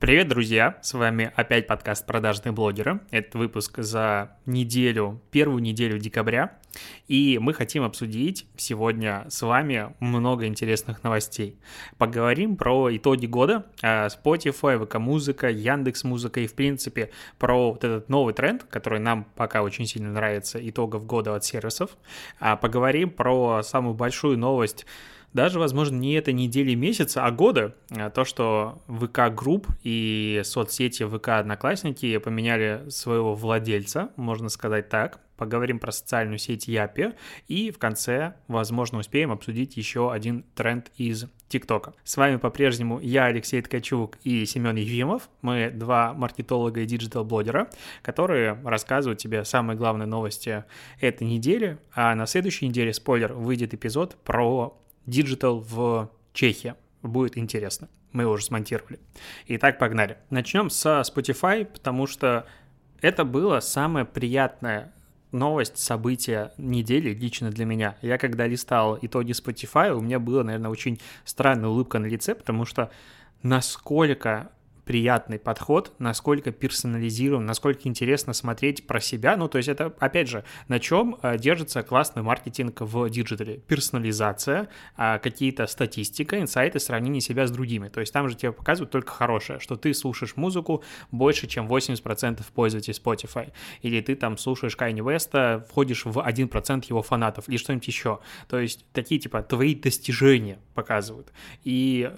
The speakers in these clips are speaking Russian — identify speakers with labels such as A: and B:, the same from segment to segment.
A: Привет, друзья! С вами опять подкаст «Продажные блогеры». Это выпуск за неделю, первую неделю декабря. И мы хотим обсудить сегодня с вами много интересных новостей. Поговорим про итоги года, а, Spotify, ВК-музыка, Яндекс-музыка и, в принципе, про вот этот новый тренд, который нам пока очень сильно нравится, итогов года от сервисов. А, поговорим про самую большую новость даже, возможно, не этой недели месяца, а года, а то, что ВК Групп и соцсети ВК Одноклассники поменяли своего владельца, можно сказать так. Поговорим про социальную сеть Yappy и в конце, возможно, успеем обсудить еще один тренд из ТикТока. С вами по-прежнему я, Алексей Ткачук и Семен Ефимов. Мы два маркетолога и диджитал-блогера, которые рассказывают тебе самые главные новости этой недели. А на следующей неделе, спойлер, выйдет эпизод про Digital в Чехии. Будет интересно. Мы его уже смонтировали. Итак, погнали. Начнем со Spotify, потому что это было самое приятное новость, событие недели лично для меня. Я когда листал итоги Spotify, у меня была, наверное, очень странная улыбка на лице, потому что насколько приятный подход, насколько персонализирован, насколько интересно смотреть про себя. Ну, то есть это, опять же, на чем э, держится классный маркетинг в диджитале? Персонализация, а, какие-то статистика, инсайты, сравнение себя с другими. То есть там же тебе показывают только хорошее, что ты слушаешь музыку больше, чем 80% пользователей Spotify. Или ты там слушаешь Кайни Веста, входишь в 1% его фанатов, или что-нибудь еще. То есть такие, типа, твои достижения показывают. И,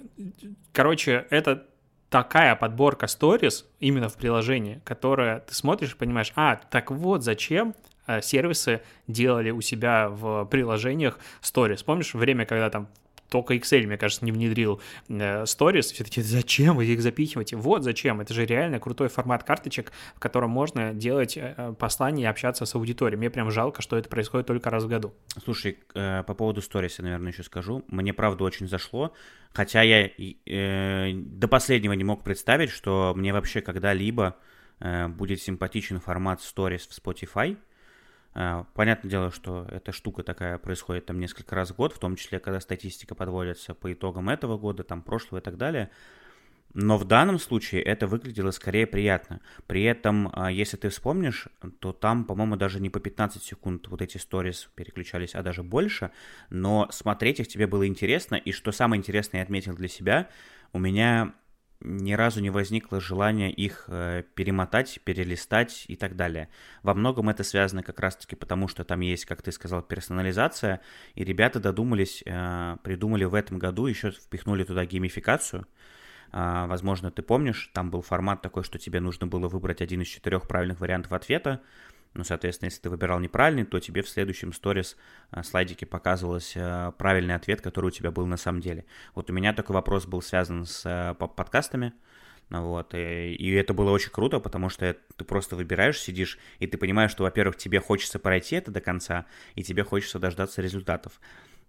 A: короче, это такая подборка stories именно в приложении, которая ты смотришь и понимаешь, а, так вот зачем э, сервисы делали у себя в приложениях stories. Помнишь время, когда там только Excel, мне кажется, не внедрил э, Stories. Все таки зачем вы их запихиваете? Вот зачем. Это же реально крутой формат карточек, в котором можно делать э, послания и общаться с аудиторией. Мне прям жалко, что это происходит только раз в году.
B: Слушай, э, по поводу Stories я, наверное, еще скажу. Мне, правда, очень зашло. Хотя я э, до последнего не мог представить, что мне вообще когда-либо э, будет симпатичен формат Stories в Spotify – понятное дело, что эта штука такая происходит там несколько раз в год, в том числе, когда статистика подводится по итогам этого года, там прошлого и так далее. Но в данном случае это выглядело скорее приятно. При этом, а, если ты вспомнишь, то там, по-моему, даже не по 15 секунд вот эти сторис переключались, а даже больше. Но смотреть их тебе было интересно. И что самое интересное я отметил для себя, у меня ни разу не возникло желания их э, перемотать, перелистать и так далее. Во многом это связано как раз-таки потому, что там есть, как ты сказал, персонализация, и ребята додумались, э, придумали в этом году, еще впихнули туда геймификацию. Э, возможно, ты помнишь, там был формат такой, что тебе нужно было выбрать один из четырех правильных вариантов ответа, ну, соответственно, если ты выбирал неправильный, то тебе в следующем сторис э, слайдике показывался э, правильный ответ, который у тебя был на самом деле. Вот у меня такой вопрос был связан с э, подкастами, вот, и, и это было очень круто, потому что ты просто выбираешь, сидишь, и ты понимаешь, что, во-первых, тебе хочется пройти это до конца, и тебе хочется дождаться результатов.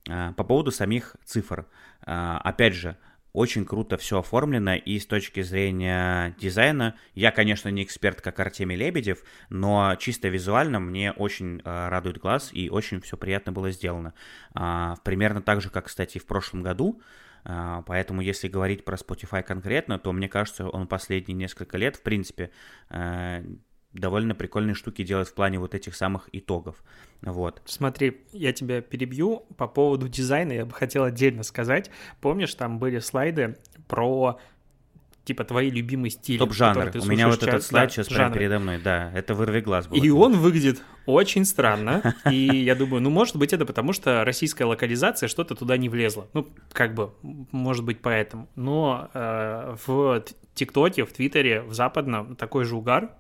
B: По поводу самих цифр, опять же, очень круто все оформлено, и с точки зрения дизайна, я, конечно, не эксперт, как Артемий Лебедев, но чисто визуально мне очень э, радует глаз, и очень все приятно было сделано. Э, примерно так же, как, кстати, в прошлом году, э, Поэтому, если говорить про Spotify конкретно, то мне кажется, он последние несколько лет, в принципе, э, довольно прикольные штуки делать в плане вот этих самых итогов. Вот.
A: Смотри, я тебя перебью по поводу дизайна, я бы хотел отдельно сказать. Помнишь, там были слайды про типа твои любимые стили.
B: Топ-жанр. У меня вот этот слайд да, сейчас жанры. прямо передо мной, да, это вырви глаз был.
A: И он выглядит очень странно, и я думаю, ну, может быть, это потому, что российская локализация что-то туда не влезла. Ну, как бы, может быть, поэтому. Но э, в ТикТоке, в Твиттере, в западном такой же угар,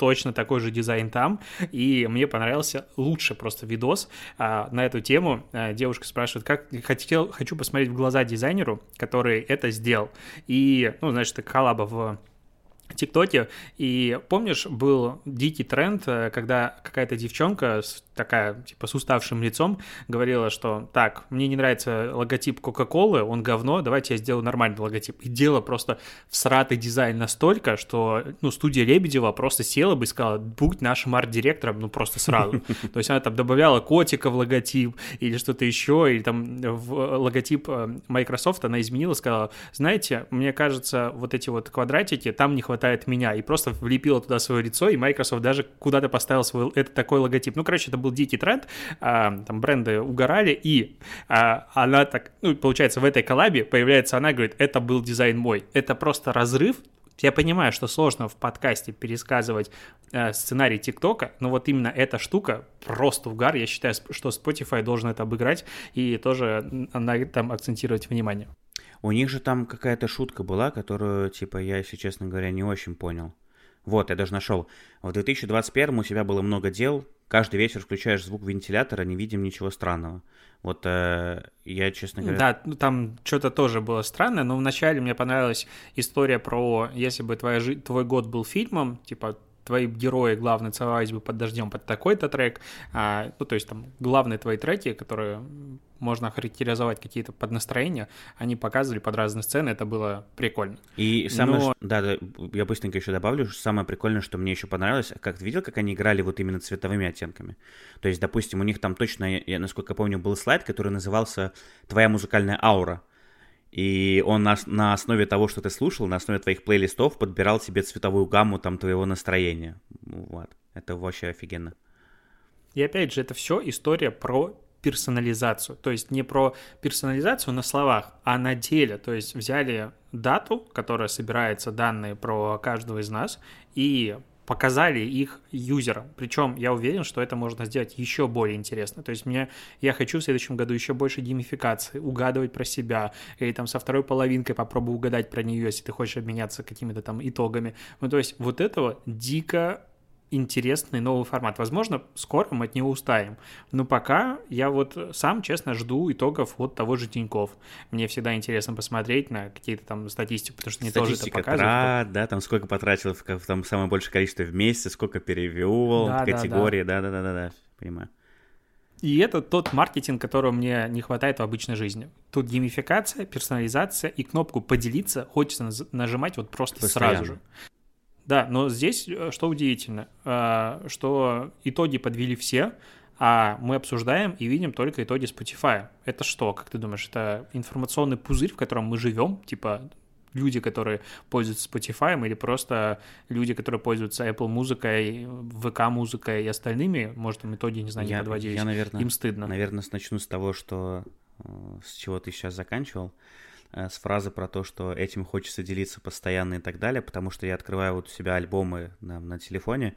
A: точно такой же дизайн там, и мне понравился лучше просто видос а, на эту тему. А, девушка спрашивает, как хотел, хочу посмотреть в глаза дизайнеру, который это сделал. И, ну, значит, коллаба в ТикТоке, и помнишь, был дикий тренд, э, когда какая-то девчонка такая, типа, с уставшим лицом говорила, что так, мне не нравится логотип Кока-Колы, он говно, давайте я сделаю нормальный логотип. И дело просто в сратый дизайн настолько, что, ну, студия Лебедева просто села бы и сказала, будь нашим арт-директором, ну, просто сразу. То есть она там добавляла котика в логотип или что-то еще, или там в логотип э, Microsoft она изменила, сказала, знаете, мне кажется, вот эти вот квадратики, там не хватает меня, и просто влепила туда свое лицо, и Microsoft даже куда-то поставил свой, это такой логотип. Ну, короче, это был дикий тренд, а, там бренды угорали, и а, она так, ну, получается, в этой коллабе появляется она, говорит, это был дизайн мой. Это просто разрыв, я понимаю, что сложно в подкасте пересказывать э, сценарий ТикТока, но вот именно эта штука просто угар. Я считаю, что Spotify должен это обыграть и тоже на этом акцентировать внимание.
B: У них же там какая-то шутка была, которую, типа, я, если честно говоря, не очень понял. Вот, я даже нашел. В 2021 у тебя было много дел, каждый вечер включаешь звук вентилятора, не видим ничего странного. Вот э, я, честно говоря...
A: Да, ну, там что-то тоже было странное, но вначале мне понравилась история про, если бы твоя, твой год был фильмом, типа твои герои главные целовались бы под дождем под такой-то трек, а, ну, то есть там главные твои треки, которые можно характеризовать какие-то под настроения, они показывали под разные сцены, это было прикольно.
B: И самое, Но... да, да, я быстренько еще добавлю, что самое прикольное, что мне еще понравилось, как ты видел, как они играли вот именно цветовыми оттенками? То есть, допустим, у них там точно, я, насколько помню, был слайд, который назывался «Твоя музыкальная аура», и он на, на основе того, что ты слушал, на основе твоих плейлистов подбирал себе цветовую гамму там твоего настроения. Вот. Это вообще офигенно.
A: И опять же, это все история про персонализацию. То есть не про персонализацию на словах, а на деле. То есть взяли дату, которая собирается данные про каждого из нас, и показали их юзерам. Причем я уверен, что это можно сделать еще более интересно. То есть мне, я хочу в следующем году еще больше геймификации, угадывать про себя, или там со второй половинкой попробую угадать про нее, если ты хочешь обменяться какими-то там итогами. Ну, то есть вот этого дико интересный новый формат. Возможно, скоро мы от него устаем. Но пока я вот сам, честно, жду итогов вот того же Тиньков. Мне всегда интересно посмотреть на какие-то там статистики, потому что не тоже это показывают.
B: Трат, да, там сколько потратил, там самое большее количество в месяц, сколько перевел, да, категории, да-да-да-да, понимаю.
A: И это тот маркетинг, которого мне не хватает в обычной жизни. Тут геймификация, персонализация и кнопку «поделиться» хочется нажимать вот просто Постоянно. сразу же. Да, но здесь э, что удивительно, э, что итоги подвели все, а мы обсуждаем и видим только итоги Spotify. Это что, как ты думаешь, это информационный пузырь, в котором мы живем, типа люди, которые пользуются Spotify, или просто люди, которые пользуются Apple музыкой, VK музыкой и остальными, может, им итоги, не знаю, не я, подводились, я, наверное, им стыдно.
B: Наверное, начну с того, что э, с чего ты сейчас заканчивал. Э, с фразы про то, что этим хочется делиться постоянно и так далее, потому что я открываю вот у себя альбомы на, на телефоне,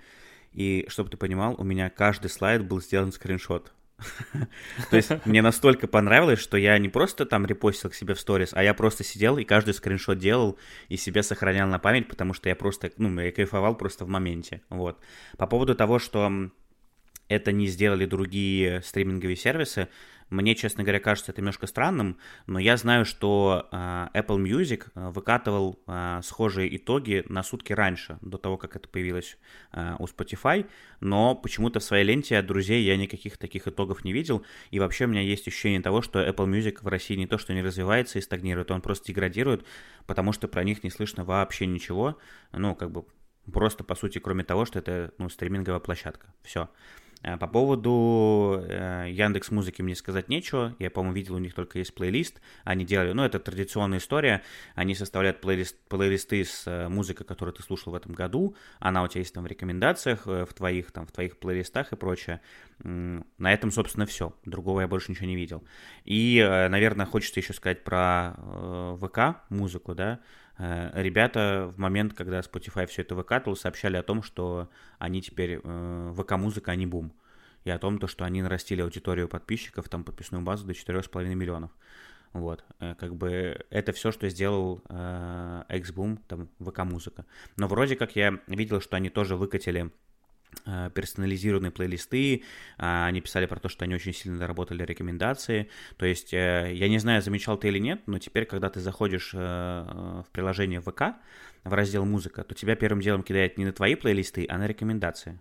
B: и, чтобы ты понимал, у меня каждый слайд был сделан скриншот. То есть мне настолько понравилось, что я не просто там репостил к себе в сторис, а я просто сидел и каждый скриншот делал и себе сохранял на память, потому что я просто, ну, я кайфовал просто в моменте, вот. По поводу того, что это не сделали другие стриминговые сервисы, мне, честно говоря, кажется это немножко странным, но я знаю, что э, Apple Music э, выкатывал э, схожие итоги на сутки раньше, до того, как это появилось у Spotify, но почему-то в своей ленте от друзей я никаких таких итогов не видел, и вообще у меня есть ощущение того, что Apple Music в России не то, что не развивается и стагнирует, он просто деградирует, потому что про них не слышно вообще ничего, ну, как бы просто, по сути, кроме того, что это, ну, стриминговая площадка, все. Э, по поводу э, Яндекс Музыки мне сказать нечего. Я, по-моему, видел, у них только есть плейлист. Они делали, ну, это традиционная история. Они составляют плейлист, плейлисты с э, музыкой, которую ты слушал в этом году. Она у тебя есть там в рекомендациях, в твоих, там, в твоих плейлистах и прочее. На этом, собственно, все. Другого я больше ничего не видел. И, наверное, хочется еще сказать про ВК музыку, да. Э, ребята в момент, когда Spotify все это выкатывал, сообщали о том, что они теперь э, ВК-музыка, а не бум. И о том, то, что они нарастили аудиторию подписчиков, там подписную базу до 4,5 миллионов. Вот, э, как бы это все, что сделал э, Xboom, там, ВК-музыка. Но вроде как я видел, что они тоже выкатили персонализированные плейлисты, а, они писали про то, что они очень сильно доработали рекомендации, то есть э, я не знаю, замечал ты или нет, но теперь, когда ты заходишь э, в приложение ВК, в раздел «Музыка», то тебя первым делом кидает не на твои плейлисты, а на рекомендации.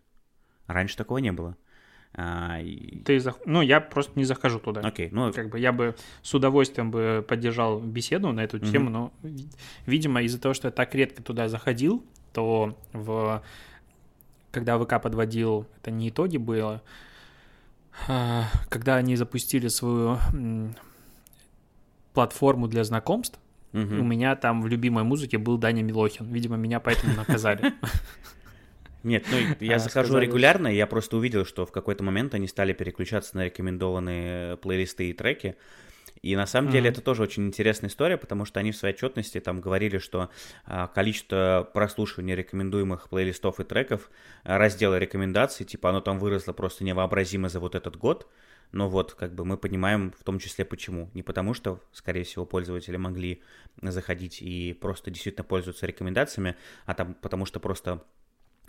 B: Раньше такого не было.
A: А, ты зах... Ну, я просто не захожу туда.
B: Окей, ну...
A: Как бы я бы с удовольствием бы поддержал беседу на эту mm-hmm. тему, но, видимо, из-за того, что я так редко туда заходил, то в когда ВК подводил, это не итоги было, а, когда они запустили свою платформу для знакомств, угу. у меня там в любимой музыке был Даня Милохин. Видимо, меня поэтому наказали.
B: Нет, ну я а, захожу сказали... регулярно, и я просто увидел, что в какой-то момент они стали переключаться на рекомендованные плейлисты и треки. И на самом mm-hmm. деле это тоже очень интересная история, потому что они в своей отчетности там говорили, что а, количество прослушивания рекомендуемых плейлистов и треков, а, раздела рекомендаций, типа оно там выросло просто невообразимо за вот этот год. Но вот, как бы мы понимаем в том числе почему. Не потому что, скорее всего, пользователи могли заходить и просто действительно пользоваться рекомендациями, а там потому что просто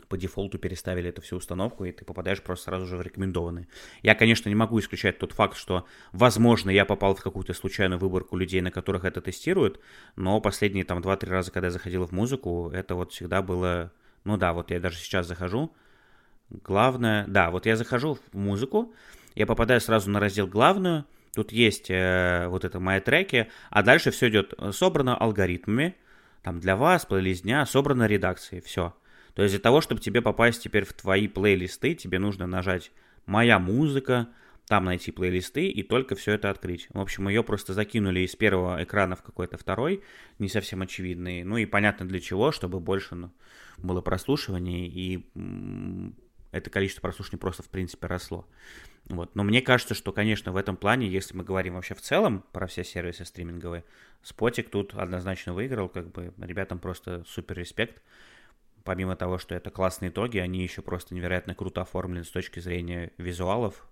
B: по дефолту переставили эту всю установку, и ты попадаешь просто сразу же в рекомендованные. Я, конечно, не могу исключать тот факт, что, возможно, я попал в какую-то случайную выборку людей, на которых это тестируют, но последние там 2-3 раза, когда я заходил в музыку, это вот всегда было... Ну да, вот я даже сейчас захожу. Главное... Да, вот я захожу в музыку, я попадаю сразу на раздел «Главную», Тут есть э, вот это мои треки, а дальше все идет собрано алгоритмами, там для вас, плейлист дня, собрано редакцией, все. То есть для того, чтобы тебе попасть теперь в твои плейлисты, тебе нужно нажать «Моя музыка», там найти плейлисты и только все это открыть. В общем, ее просто закинули из первого экрана в какой-то второй, не совсем очевидный. Ну и понятно для чего, чтобы больше ну, было прослушиваний и это количество прослушиваний просто в принципе росло. Вот. Но мне кажется, что, конечно, в этом плане, если мы говорим вообще в целом про все сервисы стриминговые, Спотик тут однозначно выиграл, как бы ребятам просто супер респект помимо того, что это классные итоги, они еще просто невероятно круто оформлены с точки зрения визуалов.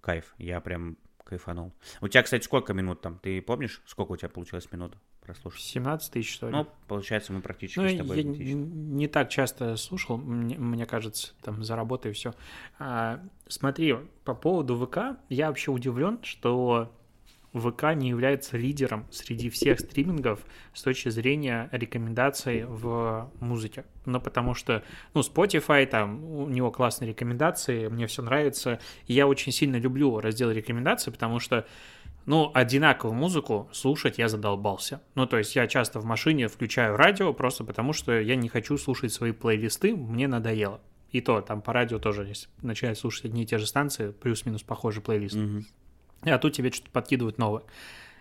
B: Кайф, я прям кайфанул. У тебя, кстати, сколько минут там? Ты помнишь, сколько у тебя получилось минут прослушать?
A: 17 тысяч, что ли?
B: Ну, получается, мы практически
A: ну,
B: с тобой
A: я не, так часто слушал, мне, мне кажется, там, за работой все. А, смотри, по поводу ВК, я вообще удивлен, что ВК не является лидером среди всех стримингов с точки зрения рекомендаций в музыке. Ну, потому что, ну, Spotify, там, у него классные рекомендации, мне все нравится. И я очень сильно люблю раздел рекомендаций, потому что, ну, одинаковую музыку слушать я задолбался. Ну, то есть я часто в машине включаю радио просто потому, что я не хочу слушать свои плейлисты, мне надоело. И то, там по радио тоже, если слушать одни и те же станции, плюс-минус похожий плейлист. Mm-hmm а тут тебе что-то подкидывают новое.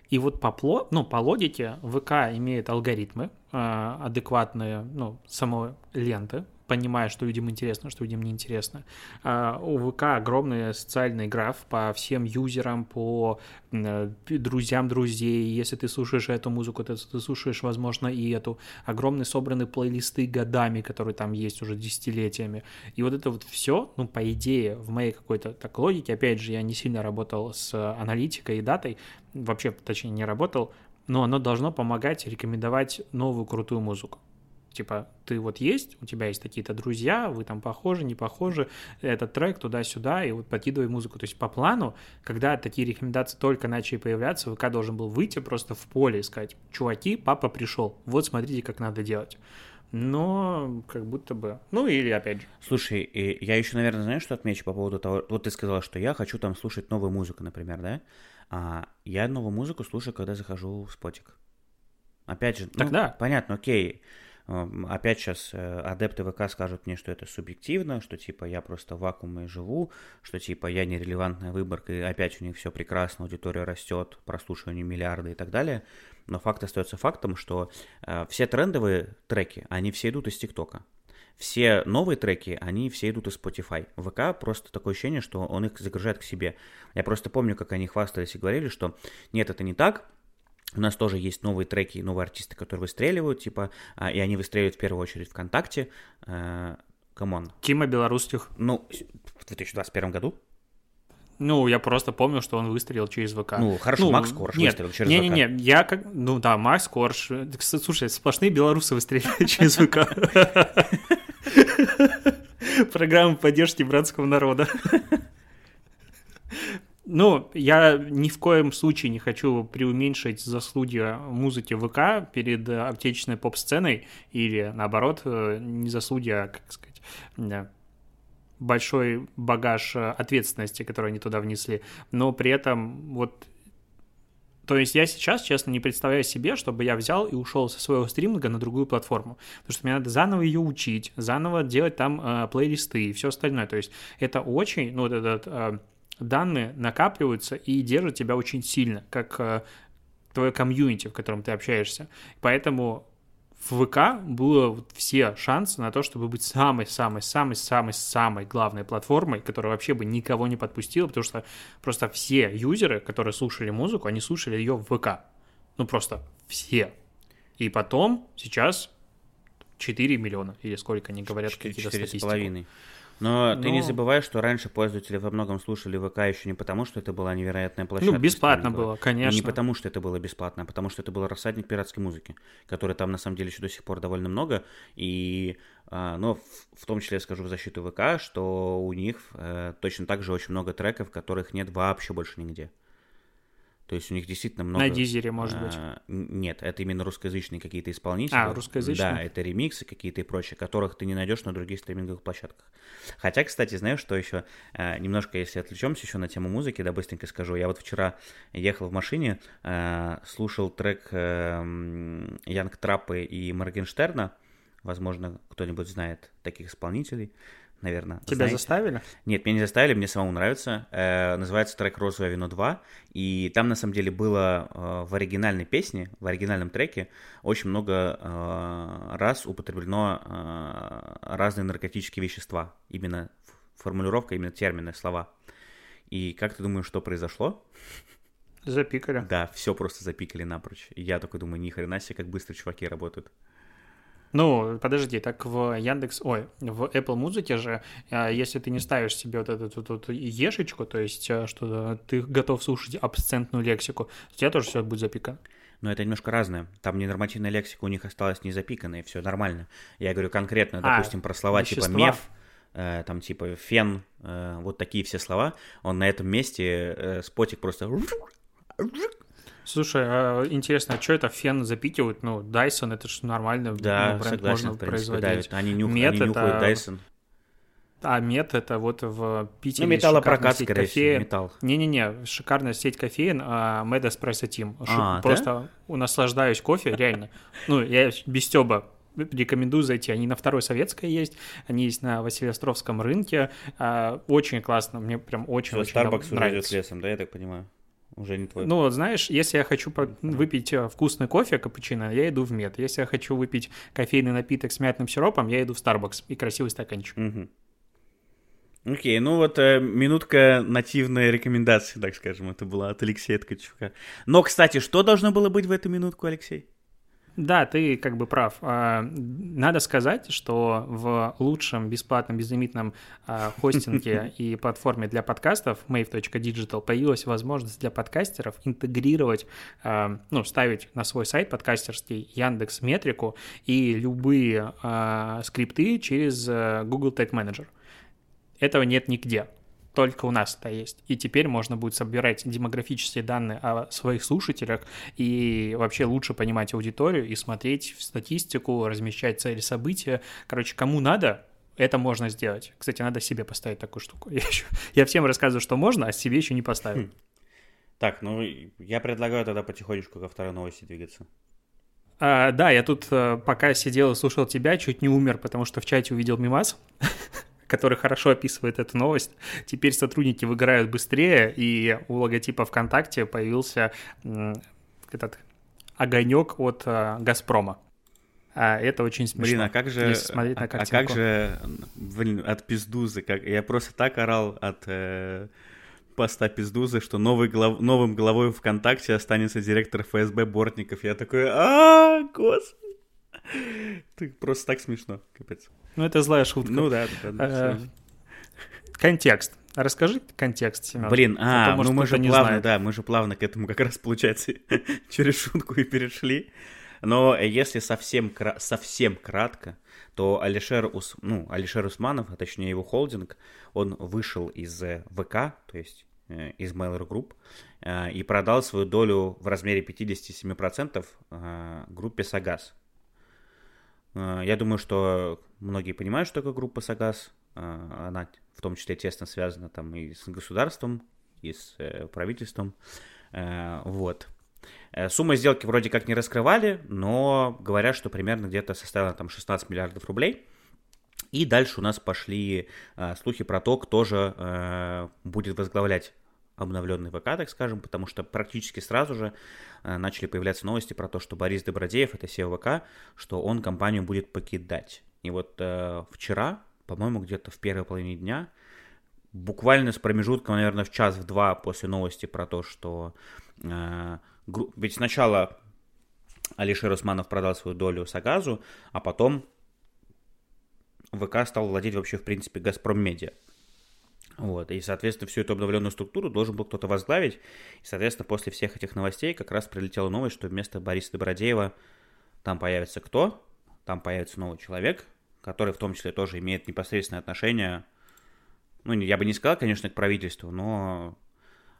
A: И вот по, пло, ну, по логике ВК имеет алгоритмы, э, адекватные ну, самой ленты, понимая, что людям интересно, что людям неинтересно. Uh, у ВК огромный социальный граф по всем юзерам, по uh, друзьям друзей. Если ты слушаешь эту музыку, то ты слушаешь, возможно, и эту. Огромные собраны плейлисты годами, которые там есть уже десятилетиями. И вот это вот все, ну, по идее, в моей какой-то так логике, опять же, я не сильно работал с аналитикой и датой, вообще, точнее, не работал, но оно должно помогать рекомендовать новую крутую музыку. Типа, ты вот есть, у тебя есть какие-то друзья, вы там похожи, не похожи, этот трек туда-сюда, и вот подкидывай музыку. То есть по плану, когда такие рекомендации только начали появляться, ВК должен был выйти просто в поле и сказать, чуваки, папа пришел, вот смотрите, как надо делать. Но как будто бы... Ну или опять же.
B: Слушай, я еще, наверное, знаешь, что отмечу по поводу того... Вот ты сказала, что я хочу там слушать новую музыку, например, да? А я новую музыку слушаю, когда захожу в спотик. Опять же, ну, Тогда. понятно, окей. Опять сейчас э, адепты ВК скажут мне, что это субъективно, что типа я просто в вакууме живу, что типа я нерелевантная выборка, и опять у них все прекрасно, аудитория растет, прослушивание миллиарды и так далее. Но факт остается фактом, что э, все трендовые треки, они все идут из ТикТока. Все новые треки, они все идут из Spotify. ВК просто такое ощущение, что он их загружает к себе. Я просто помню, как они хвастались и говорили, что нет, это не так, у нас тоже есть новые треки, новые артисты, которые выстреливают, типа, а, и они выстреливают в первую очередь ВКонтакте. Come on.
A: Тима Белорусских.
B: Ну, в 2021 году.
A: Ну, я просто помню, что он выстрелил через ВК.
B: Ну, хорошо,
A: ну,
B: Макс Корж
A: нет,
B: выстрелил через
A: не,
B: ВК.
A: Не-не-не, я как... Ну да, Макс Корж. Слушай, сплошные белорусы выстреливают через ВК. Программа поддержки братского народа. Ну, я ни в коем случае не хочу преуменьшить заслуги музыки ВК перед отечественной поп-сценой или, наоборот, не заслуги, а, как сказать, большой багаж ответственности, который они туда внесли. Но при этом вот то есть я сейчас, честно, не представляю себе, чтобы я взял и ушел со своего стриминга на другую платформу. Потому что мне надо заново ее учить, заново делать там э, плейлисты и все остальное. То есть это очень, ну, вот этот э, данные накапливаются и держат тебя очень сильно, как э, твое комьюнити, в котором ты общаешься. Поэтому в ВК было все шансы на то, чтобы быть самой-самой-самой-самой-самой главной платформой, которая вообще бы никого не подпустила, потому что просто все юзеры, которые слушали музыку, они слушали ее в ВК. Ну, просто все. И потом, сейчас 4 миллиона, или сколько они говорят, какие-то статистики.
B: Но, Но ты не забывай, что раньше пользователи во многом слушали ВК еще не потому, что это была невероятная площадка.
A: Ну, бесплатно было, конечно.
B: И не потому, что это было бесплатно, а потому, что это был рассадник пиратской музыки, который там, на самом деле, еще до сих пор довольно много. И, а, но в, в том числе я скажу в защиту ВК, что у них э, точно так же очень много треков, которых нет вообще больше нигде. То есть у них действительно много...
A: На дизере, может быть?
B: А, нет, это именно русскоязычные какие-то исполнители.
A: А, русскоязычные?
B: Да, это ремиксы какие-то и прочее, которых ты не найдешь на других стриминговых площадках. Хотя, кстати, знаешь, что еще? А, немножко, если отвлечемся еще на тему музыки, да, быстренько скажу. Я вот вчера ехал в машине, а, слушал трек Янг Траппы и Моргенштерна. Возможно, кто-нибудь знает таких исполнителей наверное.
A: Тебя знаете. заставили?
B: Нет, меня не заставили, мне самому нравится. Э, называется трек «Розовое вино 2». И там, на самом деле, было э, в оригинальной песне, в оригинальном треке очень много э, раз употреблено э, разные наркотические вещества. Именно формулировка, именно термины, слова. И как ты думаешь, что произошло?
A: Запикали.
B: Да, все просто запикали напрочь. И я такой думаю, ни хрена себе, как быстро чуваки работают.
A: Ну, подожди, так в Яндекс, ой, в Apple Музыке же, а, если ты не ставишь себе вот эту вот, вот ешечку, то есть а, что ты готов слушать абсцентную лексику, у тебя тоже все будет запикано.
B: Но это немножко разное. Там ненормативная лексика у них осталась не запиканная, все нормально. Я говорю конкретно, а, допустим, про слова типа вещества. типа меф, э, там типа фен, э, вот такие все слова. Он на этом месте э, спотик просто
A: Слушай, а интересно, а что это фен запикивают? Ну, Dyson, это же нормально.
B: Да, ну, бренд согласен, можно в принципе, производить. Да, они, нюх, Мет они нюхают это... Dyson.
A: А мед это вот в Питере
B: Ну, металлопрокат, скорее кофеин. всего, металл.
A: Не-не-не, шикарная сеть кофеин, а Med Espresso Team. А, Просто да? наслаждаюсь кофе, реально. Ну, я без стёба рекомендую зайти. Они на Второй Советской есть, они есть на Василиостровском рынке. А, очень классно, мне прям очень-очень
B: Starbucks уже идет лесом, да, я так понимаю? Уже не твой.
A: Ну, вот знаешь, если я хочу выпить э, вкусный кофе, капучино, я иду в мед. Если я хочу выпить кофейный напиток с мятным сиропом, я иду в Starbucks и красивый стаканчик.
B: Угу. Окей, ну вот э, минутка нативной рекомендации, так скажем, это была от Алексея Ткачука. Но, кстати, что должно было быть в эту минутку, Алексей?
A: Да, ты как бы прав. А, надо сказать, что в лучшем бесплатном безлимитном а, хостинге и платформе для подкастов mave.digital появилась возможность для подкастеров интегрировать, а, ну, ставить на свой сайт подкастерский Яндекс Метрику и любые скрипты через э, Google Tag Manager. Этого нет нигде только у нас это есть. И теперь можно будет собирать демографические данные о своих слушателях и вообще лучше понимать аудиторию и смотреть в статистику, размещать цели события. Короче, кому надо, это можно сделать. Кстати, надо себе поставить такую штуку. Я, еще, я всем рассказываю, что можно, а себе еще не поставил. Хм.
B: Так, ну я предлагаю тогда потихонечку ко второй новости двигаться.
A: А, да, я тут э, пока сидел и слушал тебя, чуть не умер, потому что в чате увидел мимас. который хорошо описывает эту новость. Теперь сотрудники выиграют быстрее, и у логотипа ВКонтакте появился этот огонек от э, Газпрома. А это очень смешно.
B: Блин, а как же, смотреть на а, а как же, блин, от пиздузы, как я просто так орал от э, поста пиздузы, что новый глав, новым главой ВКонтакте останется директор ФСБ Бортников. Я такой, а, господи. Ты просто так смешно, капец.
A: Ну, это злая шутка.
B: Ну да, да, да.
A: Э, контекст. Расскажи контекст, Семен.
B: Блин, а, а ну мы же плавно, да, мы же плавно к этому как раз, получается, через шутку и перешли. Но если совсем, совсем кратко, то Алишер, Ус, ну, Алишер Усманов, а точнее его холдинг, он вышел из э, ВК, то есть э, из Mailer Group, э, и продал свою долю в размере 57% группе Сагаз. Я думаю, что многие понимают, что такое группа Сагаз. Она в том числе тесно связана там и с государством, и с правительством. Вот. Э, сумма сделки вроде как не раскрывали, но говорят, что примерно где-то составила там 16 миллиардов рублей. И дальше у нас пошли э, слухи про то, кто же э, будет возглавлять обновленный ВК, так скажем, потому что практически сразу же э, начали появляться новости про то, что Борис Добродеев, это SEO ВК, что он компанию будет покидать. И вот э, вчера, по-моему, где-то в первой половине дня, буквально с промежутком, наверное, в час, в два после новости про то, что э, ведь сначала Алишер Усманов продал свою долю Сагазу, а потом ВК стал владеть вообще, в принципе, Газпром Медиа. Вот, и, соответственно, всю эту обновленную структуру должен был кто-то возглавить. И, соответственно, после всех этих новостей как раз прилетела новость, что вместо Бориса Добродеева там появится кто? Там появится новый человек, который в том числе тоже имеет непосредственное отношение, ну, я бы не сказал, конечно, к правительству, но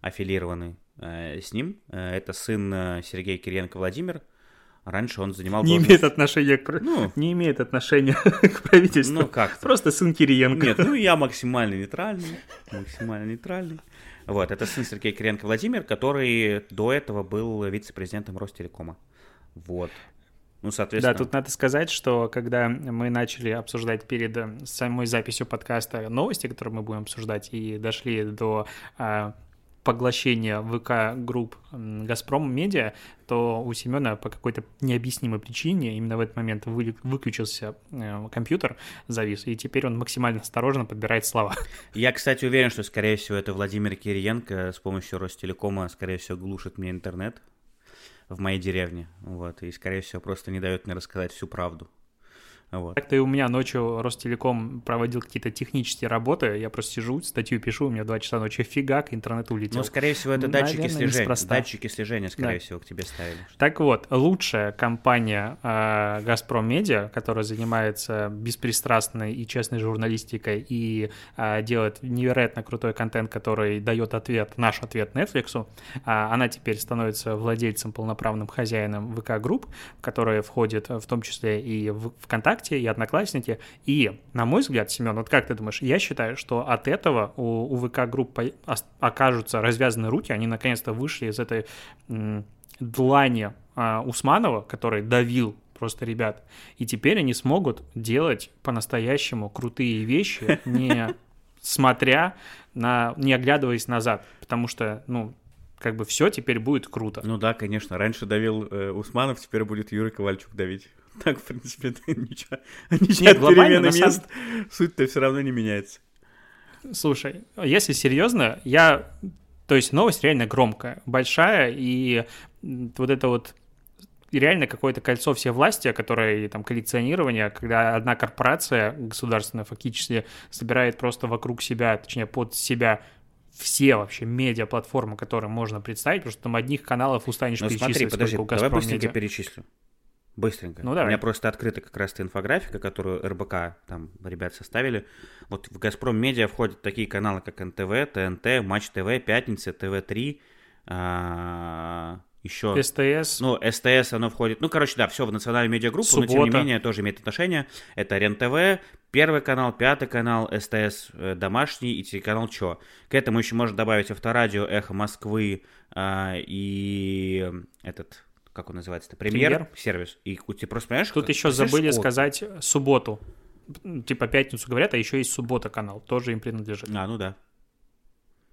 B: аффилированный Э, с ним. Э, это сын э, Сергея Кириенко Владимир. Раньше он занимал
A: Не должность... имеет отношения к... Ну, не имеет отношения к правительству. Ну, как -то. Просто сын Кириенко.
B: Нет, ну я максимально нейтральный. Максимально нейтральный. Вот, это сын Сергея Кириенко Владимир, который до этого был вице-президентом Ростелекома. Вот.
A: Ну, соответственно... Да, тут надо сказать, что когда мы начали обсуждать перед самой записью подкаста новости, которые мы будем обсуждать, и дошли до поглощения ВК-групп «Газпром Медиа», то у Семена по какой-то необъяснимой причине именно в этот момент вы, выключился э, компьютер, завис, и теперь он максимально осторожно подбирает слова.
B: Я, кстати, уверен, что, скорее всего, это Владимир Кириенко с помощью Ростелекома, скорее всего, глушит мне интернет в моей деревне, вот, и, скорее всего, просто не дает мне рассказать всю правду.
A: Вот. Так-то и у меня ночью Ростелеком проводил какие-то технические работы, я просто сижу, статью пишу, у меня 2 часа ночи, фигак, интернет улетел.
B: Ну, скорее всего, это датчики Наверное, слежения, датчики слежения, скорее да. всего, к тебе ставили.
A: Так вот, лучшая компания э, «Газпром Медиа», которая занимается беспристрастной и честной журналистикой и э, делает невероятно крутой контент, который дает ответ, наш ответ Netflix, э, она теперь становится владельцем, полноправным хозяином ВК-групп, которые входят в том числе и в ВКонтакте, ВКонтакте и Одноклассники. И, на мой взгляд, Семен, вот как ты думаешь, я считаю, что от этого у, у ВК-групп окажутся развязаны руки, они наконец-то вышли из этой длани а, Усманова, который давил просто ребят, и теперь они смогут делать по-настоящему крутые вещи, не смотря на, не оглядываясь назад, потому что, ну, как бы все теперь будет круто.
B: Ну да, конечно. Раньше давил э, Усманов, теперь будет Юрий Ковальчук давить. Так, в принципе, ничего, ничего Нет, перемены мест, самом... суть-то все равно не меняется.
A: Слушай, если серьезно, я... То есть новость реально громкая, большая, и вот это вот реально какое-то кольцо все власти, которое там коллекционирование, когда одна корпорация государственная фактически собирает просто вокруг себя, точнее под себя все вообще медиа-платформы, которые можно представить, потому что там одних каналов устанешь
B: ну, перечислить. смотри, подожди, давай быстренько медиа. перечислю. Быстренько. Ну, давай. У меня просто открыта как раз инфографика, которую РБК там ребят составили. Вот в «Газпром Медиа» входят такие каналы, как НТВ, ТНТ, Матч ТВ, Пятница, ТВ-3, а, еще...
A: СТС.
B: Ну, СТС, оно входит... Ну, короче, да, все в национальную медиагруппу, Суббота. но тем не менее тоже имеет отношение. Это РЕН-ТВ, Первый канал, Пятый канал, СТС э, домашний и телеканал ЧО. К этому еще можно добавить Авторадио, Эхо Москвы э, и этот как он называется-то, премьер, премьер? сервис. И ты просто понимаешь,
A: Тут еще забыли от... сказать субботу. Типа пятницу говорят, а еще есть суббота канал, тоже им принадлежит.
B: А, ну да.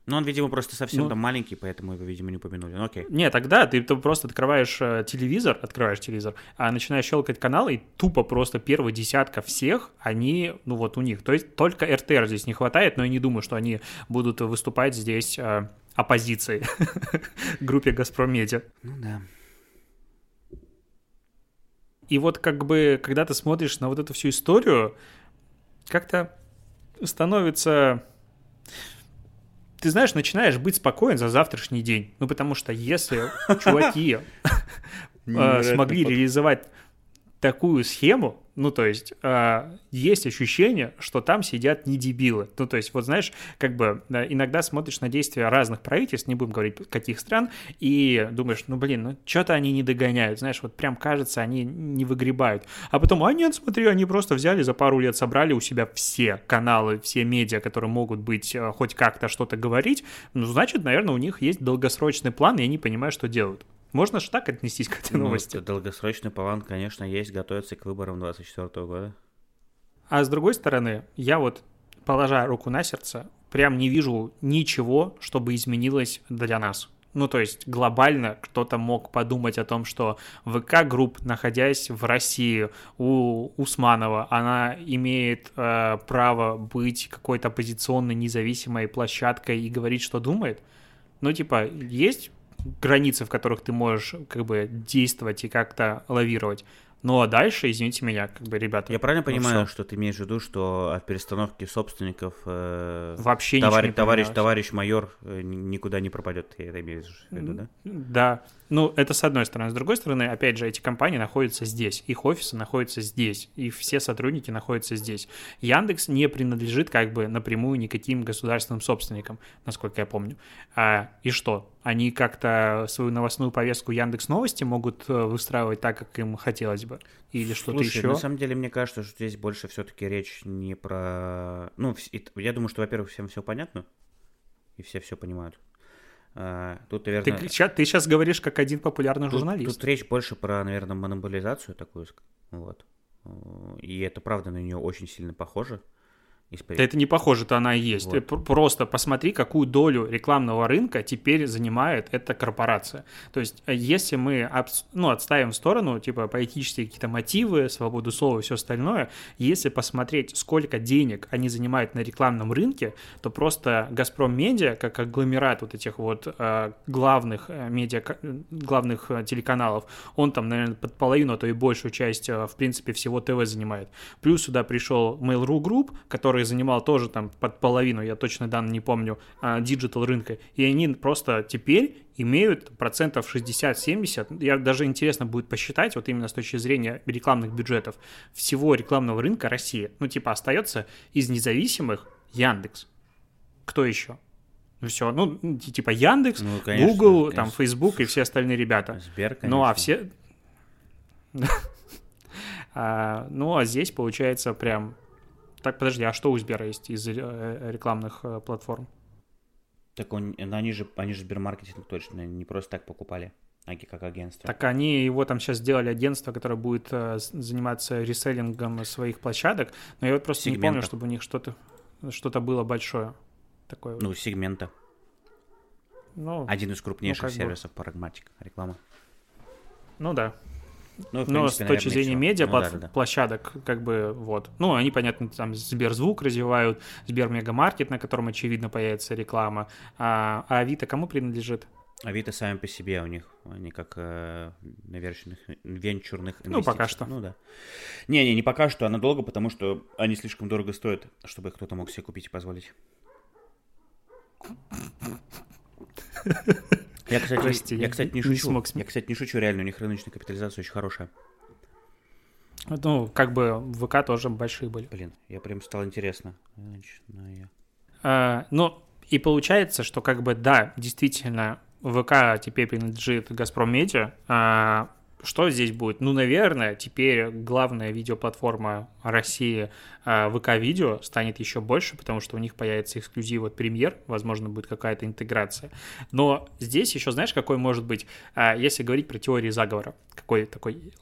B: Ну, он, видимо, просто совсем ну, там маленький, поэтому его, видимо, не упомянули. Ну, окей.
A: Не, тогда ты, ты просто открываешь э, телевизор, открываешь телевизор, а начинаешь щелкать каналы, и тупо просто первая десятка всех, они, ну, вот у них. То есть только РТР здесь не хватает, но я не думаю, что они будут выступать здесь э, оппозицией группе «Газпром Медиа».
B: Ну, да.
A: И вот как бы, когда ты смотришь на вот эту всю историю, как-то становится... Ты знаешь, начинаешь быть спокоен за завтрашний день. Ну, потому что если чуваки э, смогли реализовать такую схему, ну, то есть, э, есть ощущение, что там сидят не дебилы. Ну, то есть, вот знаешь, как бы э, иногда смотришь на действия разных правительств, не будем говорить каких стран, и думаешь, ну, блин, ну, что-то они не догоняют, знаешь, вот прям кажется, они не выгребают. А потом, а нет, смотри, они просто взяли за пару лет, собрали у себя все каналы, все медиа, которые могут быть э, хоть как-то что-то говорить, ну, значит, наверное, у них есть долгосрочный план, и они понимают, что делают. Можно же так отнестись к этой ну, новости?
B: Долгосрочный план, конечно, есть, готовиться к выборам 2024 года.
A: А с другой стороны, я вот, положа руку на сердце, прям не вижу ничего, чтобы изменилось для нас. Ну, то есть глобально кто-то мог подумать о том, что ВК-групп, находясь в России у Усманова, она имеет э, право быть какой-то оппозиционной независимой площадкой и говорить, что думает. Ну, типа, есть границы, в которых ты можешь как бы действовать и как-то лавировать. Ну а дальше, извините меня, как бы, ребята.
B: Я правильно ну, понимаю, все. что ты имеешь в виду, что от перестановки собственников
A: э, вообще
B: товарищ,
A: не
B: товарищ, товарищ майор э, никуда не пропадет, я это имею в виду, да?
A: Да. Ну, это с одной стороны. С другой стороны, опять же, эти компании находятся здесь, их офисы находятся здесь, и все сотрудники находятся здесь. Яндекс не принадлежит как бы напрямую никаким государственным собственникам, насколько я помню. А, и что? Они как-то свою новостную повестку Яндекс Новости могут э, выстраивать так, как им хотелось бы? Или что-то еще?
B: на самом деле, мне кажется, что здесь больше все-таки речь не про... Ну, я думаю, что, во-первых, всем все понятно, и все все понимают.
A: А, тут, наверное... Ты, ты сейчас говоришь как один популярный
B: тут,
A: журналист.
B: Тут речь больше про, наверное, монополизацию такую. Вот. И это правда на нее очень сильно похоже.
A: Да это не похоже, то она и есть. Вот. Ты просто посмотри, какую долю рекламного рынка теперь занимает эта корпорация. То есть, э, если мы ну, отставим в сторону, типа, политические какие-то мотивы, свободу слова и все остальное, если посмотреть, сколько денег они занимают на рекламном рынке, то просто «Газпром Медиа», как агломерат вот этих вот э, главных э, медиа, главных телеканалов, он там, наверное, под половину, а то и большую часть, в принципе, всего ТВ занимает. Плюс сюда пришел Mail.ru Group, который который занимал тоже там под половину, я точно данные не помню, а, digital рынка, и они просто теперь имеют процентов 60-70, я даже интересно будет посчитать, вот именно с точки зрения рекламных бюджетов, всего рекламного рынка России. Ну, типа, остается из независимых Яндекс. Кто еще? Ну, все, ну, типа Яндекс, ну, конечно, Google, конечно. там, Facebook и все остальные ребята.
B: Сбер, конечно.
A: Ну, а все... А, ну, а здесь получается прям так, подожди, а что у Сбера есть из э, рекламных э, платформ?
B: Так он, ну, они же, они же Сбермаркетинг точно не просто так покупали, а как агентство.
A: Так они его там сейчас сделали агентство, которое будет э, заниматься реселлингом своих площадок, но я вот просто Сегмента. не помню, чтобы у них что-то что-то было большое. Такое
B: ну, сегмента. Ну, Один из крупнейших ну, сервисов бы. Pragmatic реклама.
A: Ну да. Ну, Но принципе, с точки зрения все. медиа ну, да, да, да. площадок, как бы вот. Ну, они, понятно, там Сберзвук развивают, Сбер Мегамаркет, на котором, очевидно, появится реклама. А, а Авито кому принадлежит?
B: Авито сами по себе у них, они как э, наверченных, венчурных
A: инвестиций. Ну, пока что.
B: Ну, да. Не-не, не пока что, а надолго, потому что они слишком дорого стоят, чтобы кто-то мог себе купить и позволить. Я, кстати, Прости, я, я, кстати, не шучу. Не смог я, кстати, не шучу, реально, у них рыночная капитализация очень хорошая.
A: Ну, как бы ВК тоже большие были.
B: Блин, я прям стало интересно. Рыночная.
A: А, ну, и получается, что как бы, да, действительно, ВК теперь принадлежит Газпром Медиа, а что здесь будет? Ну, наверное, теперь главная видеоплатформа России а, ВК-видео станет еще больше, потому что у них появится эксклюзив от премьер, возможно, будет какая-то интеграция. Но здесь еще, знаешь, какой может быть, а, если говорить про теории заговора, какой такой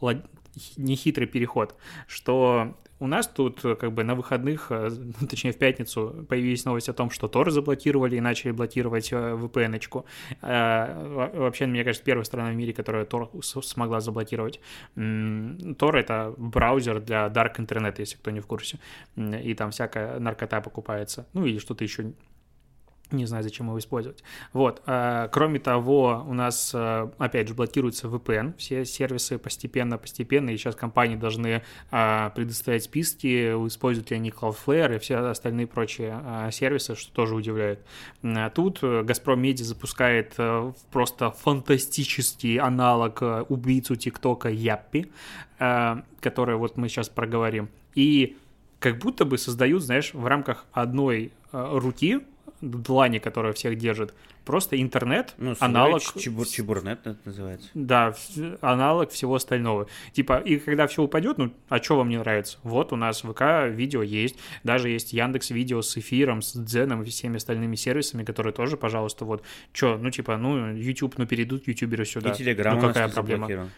A: нехитрый переход, что у нас тут э, как бы на выходных, э, точнее в пятницу, появились новости о том, что Тор заблокировали и начали блокировать э, VPN-очку. Вообще, мне кажется, первая страна в мире, которая Тор смогла заблокировать. Тор — это браузер для Dark интернета, если кто не в курсе. И там всякая наркота покупается. Ну или что-то еще не знаю, зачем его использовать. Вот. А, кроме того, у нас, а, опять же, блокируется VPN, все сервисы постепенно-постепенно, и сейчас компании должны а, предоставить списки, используют ли они Cloudflare и все остальные прочие сервисы, что тоже удивляет. Тут Газпром Меди запускает просто фантастический аналог убийцу ТикТока Яппи, который вот мы сейчас проговорим. И как будто бы создают, знаешь, в рамках одной руки длани, которая всех держит. Просто интернет, ну, аналог...
B: Чебур, чебурнет это называется.
A: Да, аналог всего остального. Типа, и когда все упадет, ну, а что вам не нравится? Вот у нас ВК видео есть, даже есть Яндекс Видео с эфиром, с Дзеном и всеми остальными сервисами, которые тоже, пожалуйста, вот, что, ну, типа, ну, YouTube, ну, перейдут ютуберы сюда. И
B: Телеграм
A: ну, какая проблема?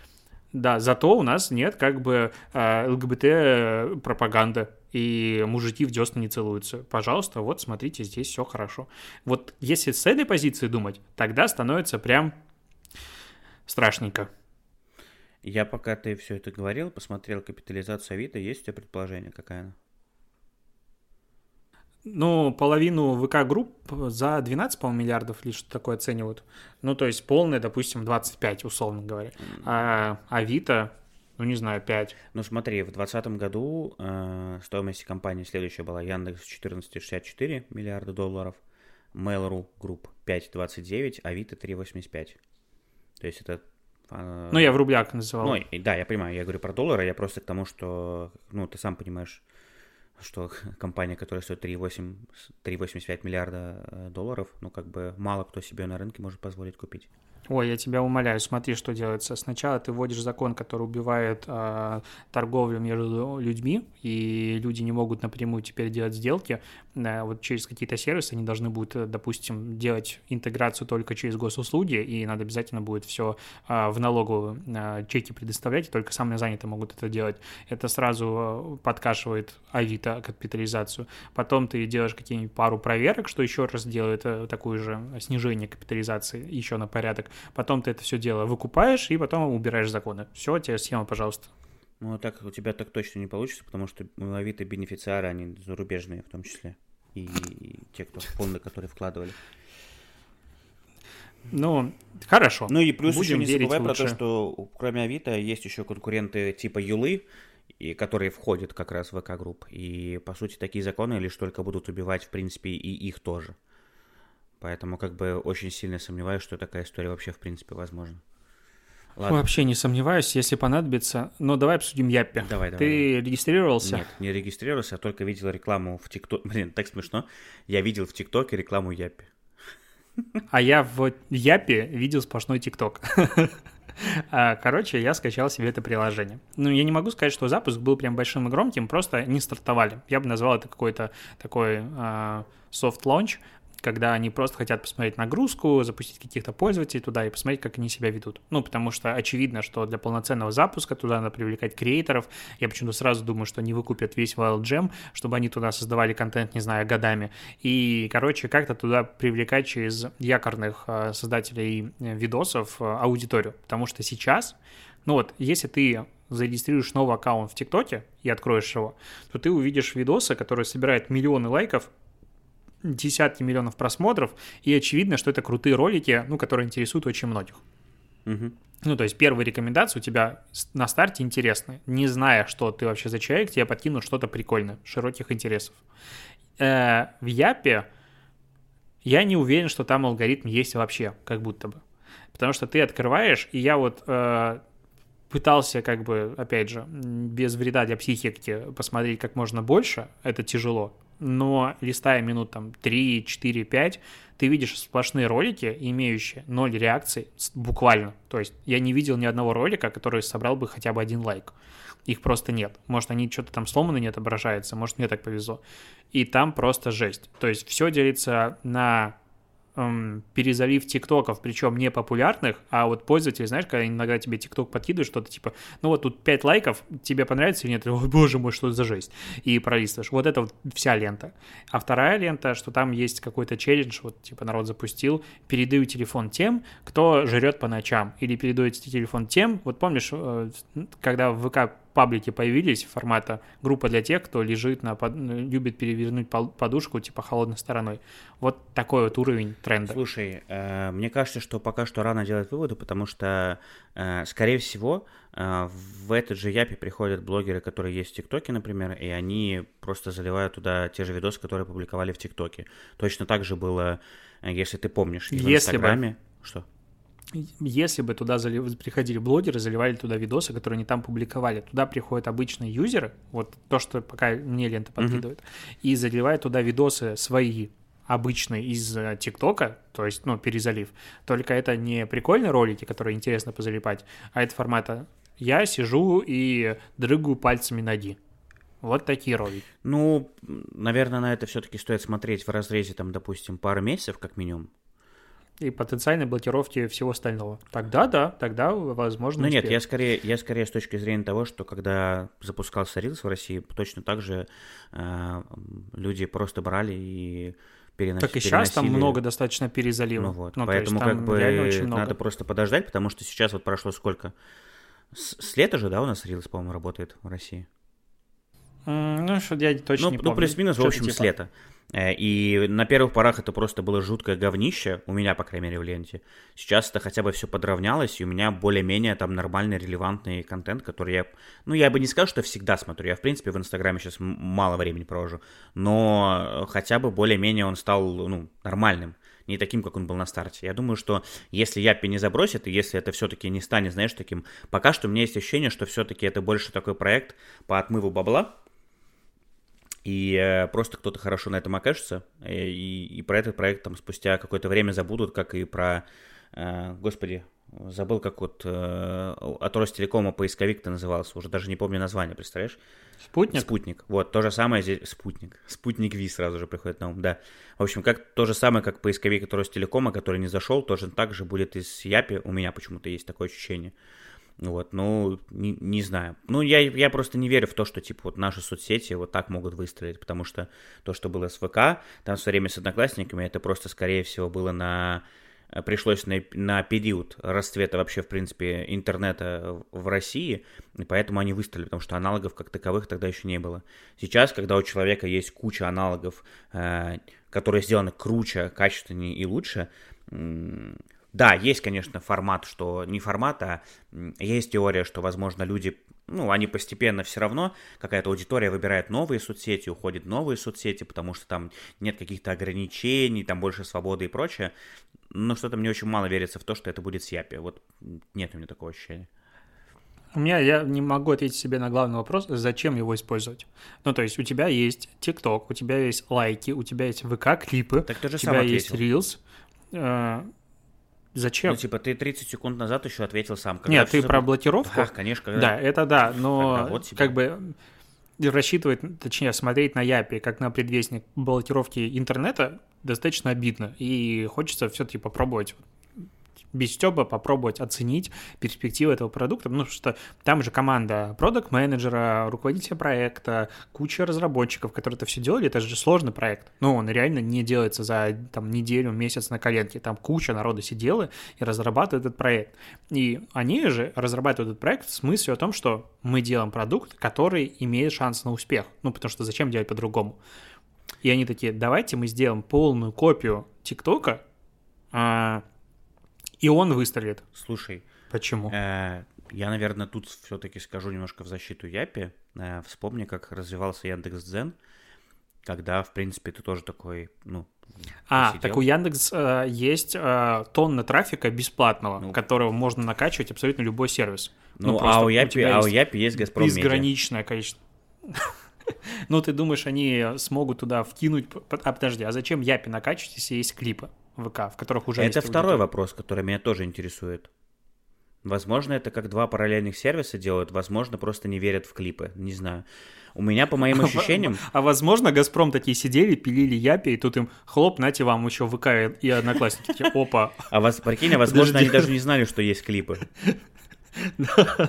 A: Да, зато у нас нет как бы э, ЛГБТ-пропаганды и мужики в десна не целуются. Пожалуйста, вот смотрите, здесь все хорошо. Вот если с этой позиции думать, тогда становится прям страшненько.
B: Я пока ты все это говорил, посмотрел капитализацию Авито, есть у тебя предположение, какая она?
A: Ну, половину ВК-групп за 12, по миллиардов или что такое оценивают. Ну, то есть полная, допустим, 25, условно говоря. А Авито ну, не знаю, 5.
B: Ну, смотри, в 2020 году э, стоимость компании следующая была Яндекс 14,64 миллиарда долларов, Mail.ru Group 5,29, Авито 3,85. То есть это...
A: Э, ну, я в рублях называл. Ну,
B: да, я понимаю, я говорю про доллары, я просто к тому, что, ну, ты сам понимаешь, что компания, которая стоит 3,85 миллиарда э, долларов, ну, как бы мало кто себе на рынке может позволить купить.
A: Ой, я тебя умоляю, смотри, что делается. Сначала ты вводишь закон, который убивает э, торговлю между людьми, и люди не могут напрямую теперь делать сделки. Э, вот через какие-то сервисы они должны будут, э, допустим, делать интеграцию только через госуслуги, и надо обязательно будет все э, в налоговую э, чеки предоставлять, и только самые занятые могут это делать. Это сразу э, подкашивает Авито капитализацию. Потом ты делаешь какие-нибудь пару проверок, что еще раз делает э, такое же снижение капитализации еще на порядок потом ты это все дело выкупаешь и потом убираешь законы. Все, тебе схема, пожалуйста.
B: Ну, а так у тебя так точно не получится, потому что Авито бенефициары, они зарубежные в том числе. И, и те, кто фонды, которые вкладывали.
A: Ну, хорошо.
B: Ну и плюс Будем еще не забывай лучше. про то, что кроме Авито есть еще конкуренты типа Юлы, и которые входят как раз в ВК-групп. И, по сути, такие законы лишь только будут убивать, в принципе, и их тоже. Поэтому как бы очень сильно сомневаюсь, что такая история вообще в принципе возможна.
A: Ладно. Вообще не сомневаюсь, если понадобится. Но давай обсудим Яппи.
B: Давай, давай.
A: Ты регистрировался?
B: Нет, не регистрировался, а только видел рекламу в ТикТоке. Блин, так смешно. Я видел в ТикТоке рекламу Яппи.
A: А я в Яппи видел сплошной ТикТок. А, короче, я скачал себе это приложение. Ну, я не могу сказать, что запуск был прям большим и громким, просто не стартовали. Я бы назвал это какой-то такой soft launch, когда они просто хотят посмотреть нагрузку, запустить каких-то пользователей туда и посмотреть, как они себя ведут. Ну, потому что очевидно, что для полноценного запуска туда надо привлекать креаторов. Я почему-то сразу думаю, что они выкупят весь Wild Gem, чтобы они туда создавали контент, не знаю, годами. И, короче, как-то туда привлекать через якорных э, создателей э, видосов э, аудиторию. Потому что сейчас, ну вот, если ты зарегистрируешь новый аккаунт в ТикТоке и откроешь его, то ты увидишь видосы, которые собирают миллионы лайков, десятки миллионов просмотров, и очевидно, что это крутые ролики, ну, которые интересуют очень многих.
B: Угу.
A: Ну, то есть первые рекомендации у тебя на старте интересны. Не зная, что ты вообще за человек, тебе подкинут что-то прикольное, широких интересов. Э, в Япе я не уверен, что там алгоритм есть вообще, как будто бы. Потому что ты открываешь, и я вот э, пытался, как бы, опять же, без вреда для психики посмотреть как можно больше. Это тяжело но листая минут там 3, 4, 5, ты видишь сплошные ролики, имеющие ноль реакций, буквально. То есть я не видел ни одного ролика, который собрал бы хотя бы один лайк. Их просто нет. Может, они что-то там сломаны, не отображается, может, мне так повезло. И там просто жесть. То есть все делится на эм, перезалив тиктоков, причем не популярных, а вот пользователи, знаешь, когда иногда тебе тикток подкидывает что-то типа, ну вот тут 5 лайков, тебе понравится или нет? Ой, боже мой, что это за жесть? И пролистываешь. Вот это вот вся лента. А вторая лента, что там есть какой-то челлендж, вот типа народ запустил, передаю телефон тем, кто жрет по ночам, или передаю телефон тем, вот помнишь, э, когда в ВК паблики появились формата группа для тех, кто лежит на под... любит перевернуть подушку типа холодной стороной. Вот такой вот уровень тренда.
B: Слушай, э, мне кажется, что пока что рано делать выводы, потому что, э, скорее всего, э, в этот же Япи приходят блогеры, которые есть в ТикТоке, например, и они просто заливают туда те же видосы, которые публиковали в ТикТоке. Точно так же было, если ты помнишь, в если Инстаграме. Бы... Что?
A: Если бы туда залив... приходили блогеры, заливали туда видосы, которые они там публиковали, туда приходят обычные юзеры, вот то, что пока мне лента подкидывает, mm-hmm. и заливают туда видосы свои, обычные из э, ТикТока, то есть, ну, перезалив. Только это не прикольные ролики, которые интересно позалипать, а это формата «я сижу и дрыгаю пальцами ноги». Вот такие ролики.
B: Ну, наверное, на это все-таки стоит смотреть в разрезе, там, допустим, пару месяцев, как минимум
A: и потенциальной блокировки всего остального. Тогда да, тогда возможно.
B: Ну нет, я скорее, я скорее с точки зрения того, что когда запускался Reels в России, точно так же э, люди просто брали и
A: переносили. Так и сейчас там много достаточно перезалива.
B: Ну вот, ну, поэтому как бы надо просто подождать, потому что сейчас вот прошло сколько? С, с лета же, да, у нас Reels, по-моему, работает в России?
A: Ну, что я точно
B: ну,
A: не
B: ну,
A: помню.
B: Ну, плюс-минус, в общем, типа... с лета. Э, и на первых порах это просто было жуткое говнище, у меня, по крайней мере, в ленте. Сейчас это хотя бы все подравнялось, и у меня более-менее там нормальный, релевантный контент, который я... Ну, я бы не сказал, что всегда смотрю. Я, в принципе, в Инстаграме сейчас мало времени провожу. Но хотя бы более-менее он стал, ну, нормальным не таким, как он был на старте. Я думаю, что если Япи не забросит, и если это все-таки не станет, знаешь, таким... Пока что у меня есть ощущение, что все-таки это больше такой проект по отмыву бабла, и э, просто кто-то хорошо на этом окажется, э, и, и про этот проект там спустя какое-то время забудут, как и про, э, господи, забыл, как вот э, от Ростелекома поисковик-то назывался, уже даже не помню название, представляешь?
A: Спутник?
B: Спутник, вот, то же самое здесь, спутник, спутник Ви сразу же приходит на ум, да. В общем, как то же самое, как поисковик от Ростелекома, который не зашел, тоже так же будет из Япи, у меня почему-то есть такое ощущение. Вот, ну, не, не знаю. Ну, я, я просто не верю в то, что, типа, вот наши соцсети вот так могут выстрелить, потому что то, что было с ВК, там в свое время с одноклассниками, это просто, скорее всего, было на пришлось на, на период расцвета вообще, в принципе, интернета в России, и поэтому они выстрелили, потому что аналогов как таковых тогда еще не было. Сейчас, когда у человека есть куча аналогов, э, которые сделаны круче, качественнее и лучше, да, есть, конечно, формат, что не формат, а есть теория, что, возможно, люди, ну, они постепенно все равно, какая-то аудитория выбирает новые соцсети, уходит в новые соцсети, потому что там нет каких-то ограничений, там больше свободы и прочее. Но что-то мне очень мало верится в то, что это будет с Япи. Вот нет у меня такого ощущения.
A: У меня, я не могу ответить себе на главный вопрос, зачем его использовать. Ну, то есть у тебя есть ТикТок, у тебя есть лайки, у тебя есть ВК-клипы,
B: так ты же
A: у тебя есть Reels. Зачем?
B: Ну, типа, ты 30 секунд назад еще ответил сам.
A: Когда Нет, ты забыл... про блокировку?
B: Да, конечно. Когда...
A: Да, это да, но вот как бы рассчитывать, точнее, смотреть на Япи как на предвестник блокировки интернета достаточно обидно. И хочется все-таки попробовать без Стеба попробовать оценить перспективы этого продукта, потому что там же команда продукт менеджера руководителя проекта, куча разработчиков, которые это все делали, это же сложный проект. Ну, он реально не делается за там неделю, месяц на коленке, там куча народа сидела и разрабатывает этот проект. И они же разрабатывают этот проект в смысле о том, что мы делаем продукт, который имеет шанс на успех. Ну, потому что зачем делать по-другому? И они такие, давайте мы сделаем полную копию ТикТока, а, и он выстрелит.
B: Слушай.
A: Почему?
B: Э, я, наверное, тут все-таки скажу немножко в защиту Япи. Э, вспомни, как развивался Яндекс Дзен, когда, в принципе, ты тоже такой, ну,
A: а, так у Яндекс э, есть э, тонна трафика бесплатного, ну, которого можно накачивать абсолютно любой сервис.
B: Ну, ну а, у Япи, а у Япи есть Газпром
A: Безграничное количество. Ну, ты думаешь, они смогут туда вкинуть... А, подожди, а зачем Япи накачивать, если есть клипы? ВК, в которых уже
B: Это второй вопрос, который меня тоже интересует. Возможно, это как два параллельных сервиса делают, возможно, просто не верят в клипы, не знаю. У меня, по моим ощущениям...
A: А возможно, Газпром такие сидели, пилили Япи, и тут им хлоп, нате вам еще ВК и Одноклассники. Опа.
B: А вас, прикинь, а возможно, они даже не знали, что есть клипы.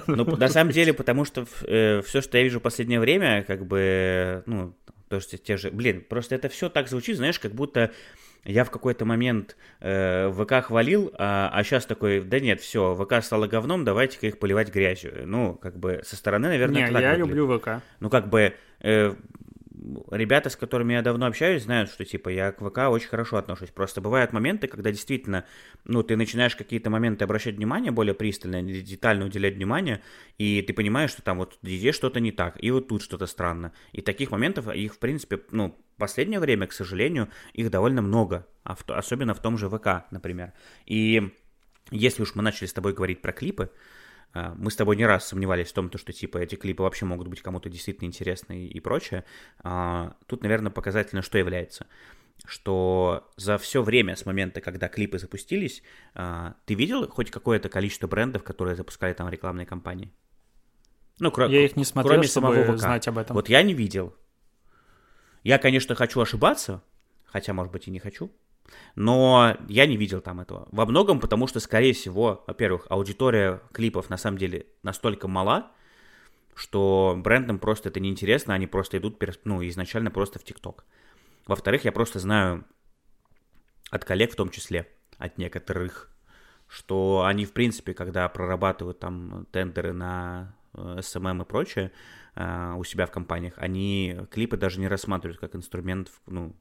B: Ну, на самом деле, потому что э, все, что я вижу в последнее время, как бы, ну, то есть те же, блин, просто это все так звучит, знаешь, как будто я в какой-то момент э, ВК хвалил, а, а сейчас такой, да нет, все, ВК стало говном, давайте-ка их поливать грязью. Ну, как бы со стороны, наверное,
A: Не, я
B: выглядит.
A: люблю ВК.
B: Ну, как бы э, ребята, с которыми я давно общаюсь, знают, что, типа, я к ВК очень хорошо отношусь. Просто бывают моменты, когда действительно, ну, ты начинаешь какие-то моменты обращать внимание более пристально, детально уделять внимание, и ты понимаешь, что там вот здесь что-то не так, и вот тут что-то странно. И таких моментов, их, в принципе, ну, в последнее время, к сожалению, их довольно много, а особенно в том же ВК, например. И если уж мы начали с тобой говорить про клипы, мы с тобой не раз сомневались в том, что типа эти клипы вообще могут быть кому-то действительно интересны и прочее. А, тут, наверное, показательно что является что за все время с момента, когда клипы запустились, а, ты видел хоть какое-то количество брендов, которые запускали там рекламные кампании?
A: Ну, кро- я их не смотрел, кроме чтобы самого ВК. знать об этом.
B: Вот я не видел. Я, конечно, хочу ошибаться, хотя, может быть, и не хочу. Но я не видел там этого. Во многом потому, что, скорее всего, во-первых, аудитория клипов на самом деле настолько мала, что брендам просто это неинтересно, они просто идут, ну, изначально просто в ТикТок. Во-вторых, я просто знаю от коллег в том числе, от некоторых, что они, в принципе, когда прорабатывают там тендеры на SMM э, эм эм и прочее э, у себя в компаниях, они клипы даже не рассматривают как инструмент, ну,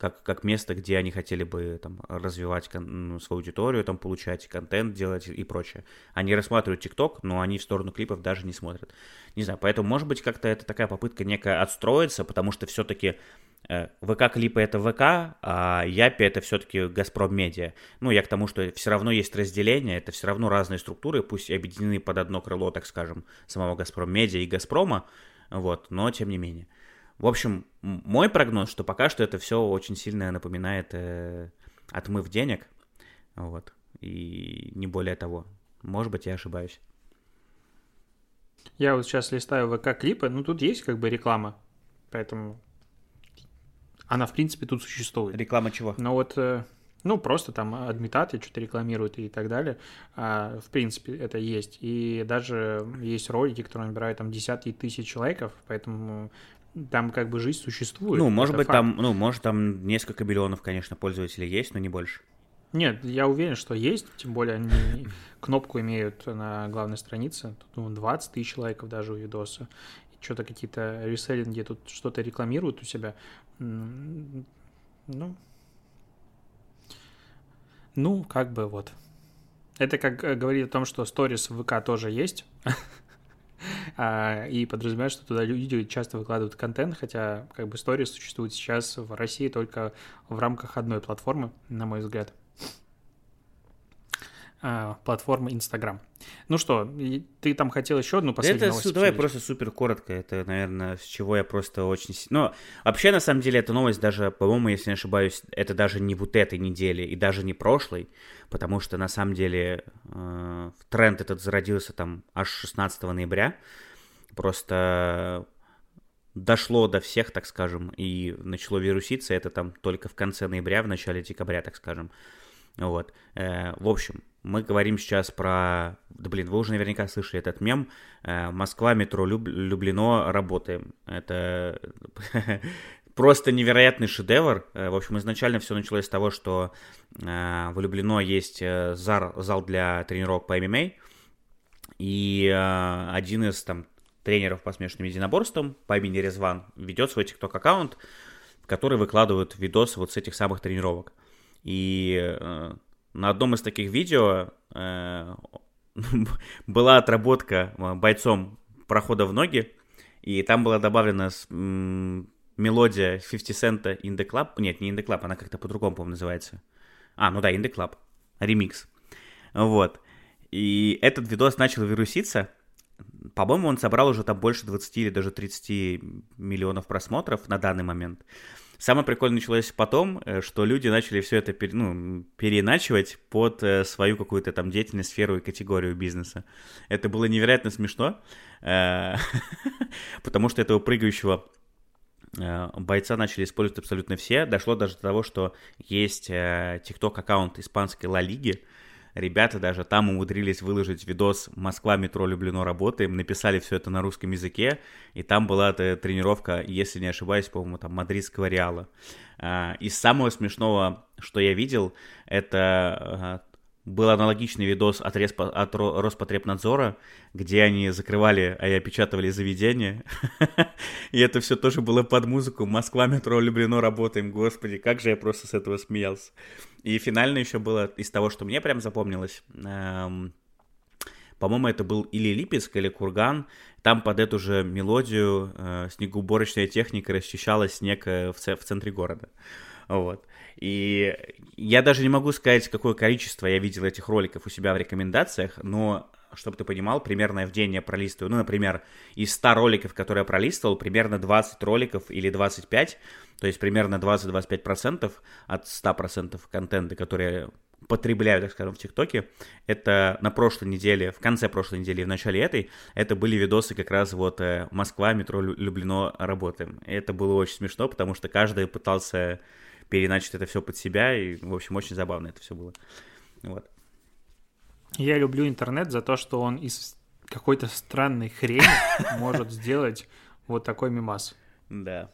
B: как, как место, где они хотели бы там, развивать ну, свою аудиторию, там, получать контент, делать и прочее. Они рассматривают ТикТок, но они в сторону клипов даже не смотрят. Не знаю, поэтому, может быть, как-то это такая попытка некая отстроиться, потому что все-таки э, ВК-клипы это ВК, а Япи это все-таки Газпром Медиа. Ну, я к тому, что все равно есть разделение, это все равно разные структуры, пусть объединены под одно крыло, так скажем, самого Газпром Медиа и Газпрома, вот, но тем не менее. В общем, мой прогноз, что пока что это все очень сильно напоминает э, отмыв денег, вот, и не более того. Может быть, я ошибаюсь.
A: Я вот сейчас листаю ВК-клипы, ну тут есть как бы реклама, поэтому она, в принципе, тут существует.
B: Реклама чего?
A: Но вот, э, ну, просто там адмитаты что-то рекламируют и так далее. А, в принципе, это есть. И даже есть ролики, которые набирают там десятки тысяч лайков, поэтому там как бы жизнь существует.
B: Ну, может быть, факт. там, ну, может, там несколько миллионов, конечно, пользователей есть, но не больше.
A: Нет, я уверен, что есть, тем более они кнопку имеют на главной странице, тут ну, 20 тысяч лайков даже у видоса, что-то какие-то реселлинги тут что-то рекламируют у себя, ну, ну, как бы вот. Это как э, говорит о том, что сторис в ВК тоже есть, А, и подразумевает, что туда люди часто выкладывают контент, хотя как бы история существует сейчас в России только в рамках одной платформы, на мой взгляд. А, платформы Instagram. Ну что, ты там хотел еще одну последнюю
B: это, новость? Давай просто супер коротко. Это, наверное, с чего я просто очень... Но вообще, на самом деле, эта новость даже, по-моему, если не ошибаюсь, это даже не вот этой недели и даже не прошлой, потому что, на самом деле, э, тренд этот зародился там аж 16 ноября. Просто дошло до всех, так скажем, и начало вируситься это там только в конце ноября, в начале декабря, так скажем. Вот. Э, в общем, мы говорим сейчас про... Да блин, вы уже наверняка слышали этот мем. Э, Москва, метро, Люб... Люблино, работаем. Это просто невероятный шедевр. Э, в общем, изначально все началось с того, что в Люблино есть зал, для тренировок по ММА. И один из там тренеров по смешанным единоборствам по имени Резван ведет свой TikTok аккаунт, в который выкладывают видосы вот с этих самых тренировок. И э, на одном из таких видео э, была отработка э, бойцом прохода в ноги, и там была добавлена с, м, мелодия 50 Cent In The Club. Нет, не In The Club, она как-то по-другому, по-моему, называется. А, ну да, In The Club. Ремикс. Вот. И этот видос начал вируситься. По-моему, он собрал уже там больше 20 или даже 30 миллионов просмотров на данный момент. Самое прикольное началось потом, э, что люди начали все это пере, ну, переиначивать под э, свою какую-то там деятельность, сферу и категорию бизнеса. Это было невероятно смешно, э, потому что этого прыгающего бойца начали использовать абсолютно все. Дошло даже до того, что есть TikTok аккаунт испанской Ла Лиги, ребята даже там умудрились выложить видос «Москва, метро, Люблено, работаем», написали все это на русском языке, и там была эта тренировка, если не ошибаюсь, по-моему, там мадридского Реала. А, из самого смешного, что я видел, это был аналогичный видос от, Респо, от Роспотребнадзора, где они закрывали, а и опечатывали заведения. И это все тоже было под музыку. Москва, метро, Люблено, работаем. Господи, как же я просто с этого смеялся. И финально еще было из того, что мне прям запомнилось. Эм, по-моему, это был или Липецк, или Курган. Там под эту же мелодию э, снегоуборочная техника расчищала снег в центре города. Вот. И я даже не могу сказать, какое количество я видел этих роликов у себя в рекомендациях, но чтобы ты понимал, примерно в день я пролистываю, ну, например, из 100 роликов, которые я пролистывал, примерно 20 роликов или 25, то есть примерно 20-25% от 100% контента, которые потребляю, так скажем, в ТикТоке, это на прошлой неделе, в конце прошлой недели и в начале этой, это были видосы как раз вот э, Москва, метро Люблено, работаем. Это было очень смешно, потому что каждый пытался переначать это все под себя, и, в общем, очень забавно это все было. Вот.
A: Я люблю интернет за то, что он из какой-то странной хрени может сделать вот такой мимас.
B: Да.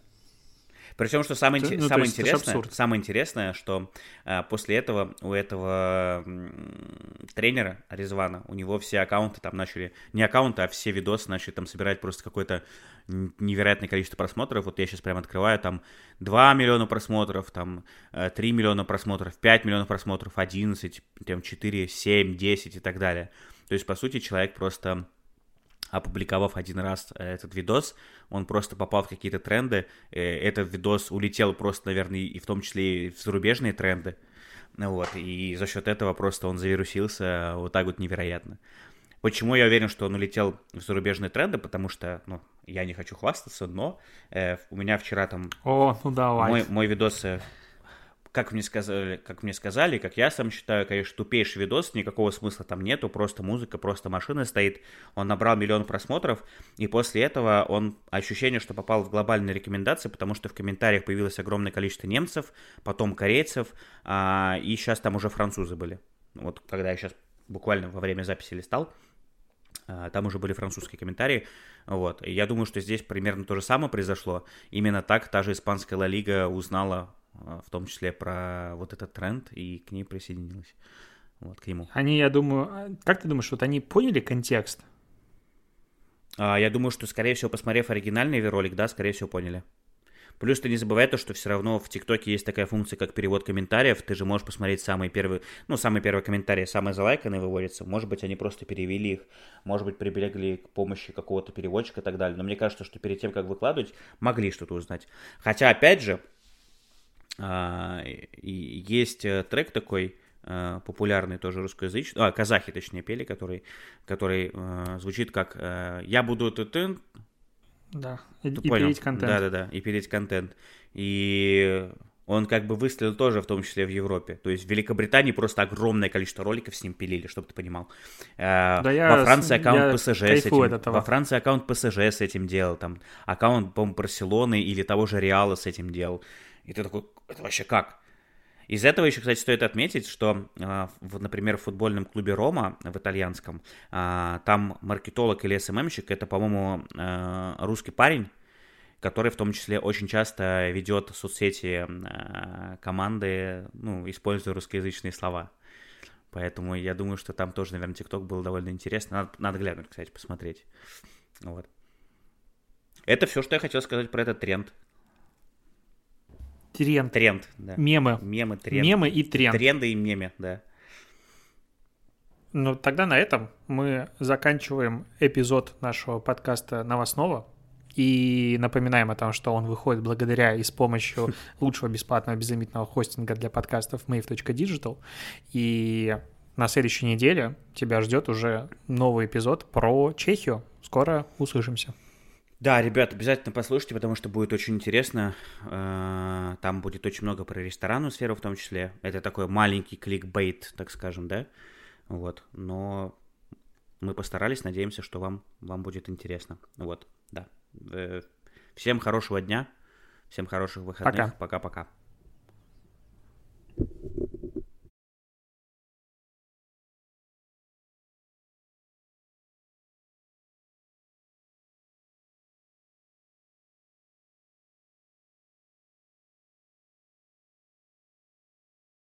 B: Причем, что самое, ну, самое, интересное, самое интересное, что а, после этого у этого м, тренера Резвана, у него все аккаунты там начали, не аккаунты, а все видосы начали там собирать просто какое-то невероятное количество просмотров. Вот я сейчас прям открываю, там 2 миллиона просмотров, там 3 э, миллиона просмотров, 5 миллионов просмотров, 11, там 4, 7, 10 и так далее. То есть, по сути, человек просто опубликовав один раз э, этот видос, он просто попал в какие-то тренды, э, этот видос улетел просто, наверное, и в том числе и в зарубежные тренды, вот, и за счет этого просто он завирусился вот так вот невероятно. Почему я уверен, что он улетел в зарубежные тренды? Потому что, ну, я не хочу хвастаться, но э, у меня вчера там...
A: О, ну давай.
B: Мой, мой видос э, как мне сказали, как мне сказали, как я сам считаю, конечно, тупейший видос, никакого смысла там нету, просто музыка, просто машина стоит. Он набрал миллион просмотров, и после этого он ощущение, что попал в глобальные рекомендации, потому что в комментариях появилось огромное количество немцев, потом корейцев, а, и сейчас там уже французы были. Вот когда я сейчас буквально во время записи листал, а, там уже были французские комментарии. Вот. И я думаю, что здесь примерно то же самое произошло. Именно так та же испанская Ла Лига узнала в том числе про вот этот тренд, и к ней присоединилась. Вот, к нему.
A: Они, я думаю, а, как ты думаешь, вот они поняли контекст?
B: А, я думаю, что, скорее всего, посмотрев оригинальный ролик, да, скорее всего, поняли. Плюс ты не забывай то, что все равно в ТикТоке есть такая функция, как перевод комментариев. Ты же можешь посмотреть самые первые, ну, самые первые комментарии, самые залайканные выводятся. Может быть, они просто перевели их, может быть, прибегли к помощи какого-то переводчика и так далее. Но мне кажется, что перед тем, как выкладывать, могли что-то узнать. Хотя, опять же, а, и есть э, трек такой, э, популярный тоже русскоязычный, а, казахи точнее пели, который, который э, звучит как «Я буду тын
A: Да, и, и пилить контент.
B: Да-да-да, и пилить контент. И он как бы выстрелил тоже, в том числе в Европе. То есть в Великобритании просто огромное количество роликов с ним пилили, чтобы ты понимал. Да во я, Франции аккаунт ПСЖ с этим. Во Франции аккаунт ПСЖ с этим делал. Там аккаунт, по-моему, Барселоны или того же Реала с этим делал. И ты такой, это вообще как? Из этого еще, кстати, стоит отметить, что, а, например, в футбольном клубе Рома, в итальянском, а, там маркетолог или СММщик, это, по-моему, а, русский парень, который в том числе очень часто ведет соцсети команды, ну, используя русскоязычные слова. Поэтому я думаю, что там тоже, наверное, ТикТок был довольно интересно. Надо, надо глянуть, кстати, посмотреть. Вот. Это все, что я хотел сказать про этот тренд.
A: Тренд.
B: Тренд, да.
A: Мемы.
B: Мемы, тренд.
A: Мемы и тренд.
B: Тренды и мемы, да.
A: Ну, тогда на этом мы заканчиваем эпизод нашего подкаста новостного. И напоминаем о том, что он выходит благодаря и с помощью лучшего бесплатного безлимитного хостинга для подкастов mave.digital. И на следующей неделе тебя ждет уже новый эпизод про Чехию. Скоро услышимся.
B: Да, ребят, обязательно послушайте, потому что будет очень интересно. Э, там будет очень много про ресторанную сферу в том числе. Это такой маленький кликбейт, так скажем, да? Вот, но мы постарались, надеемся, что вам, вам будет интересно. Вот, да. Э, всем хорошего дня, всем хороших выходных. Пока-пока.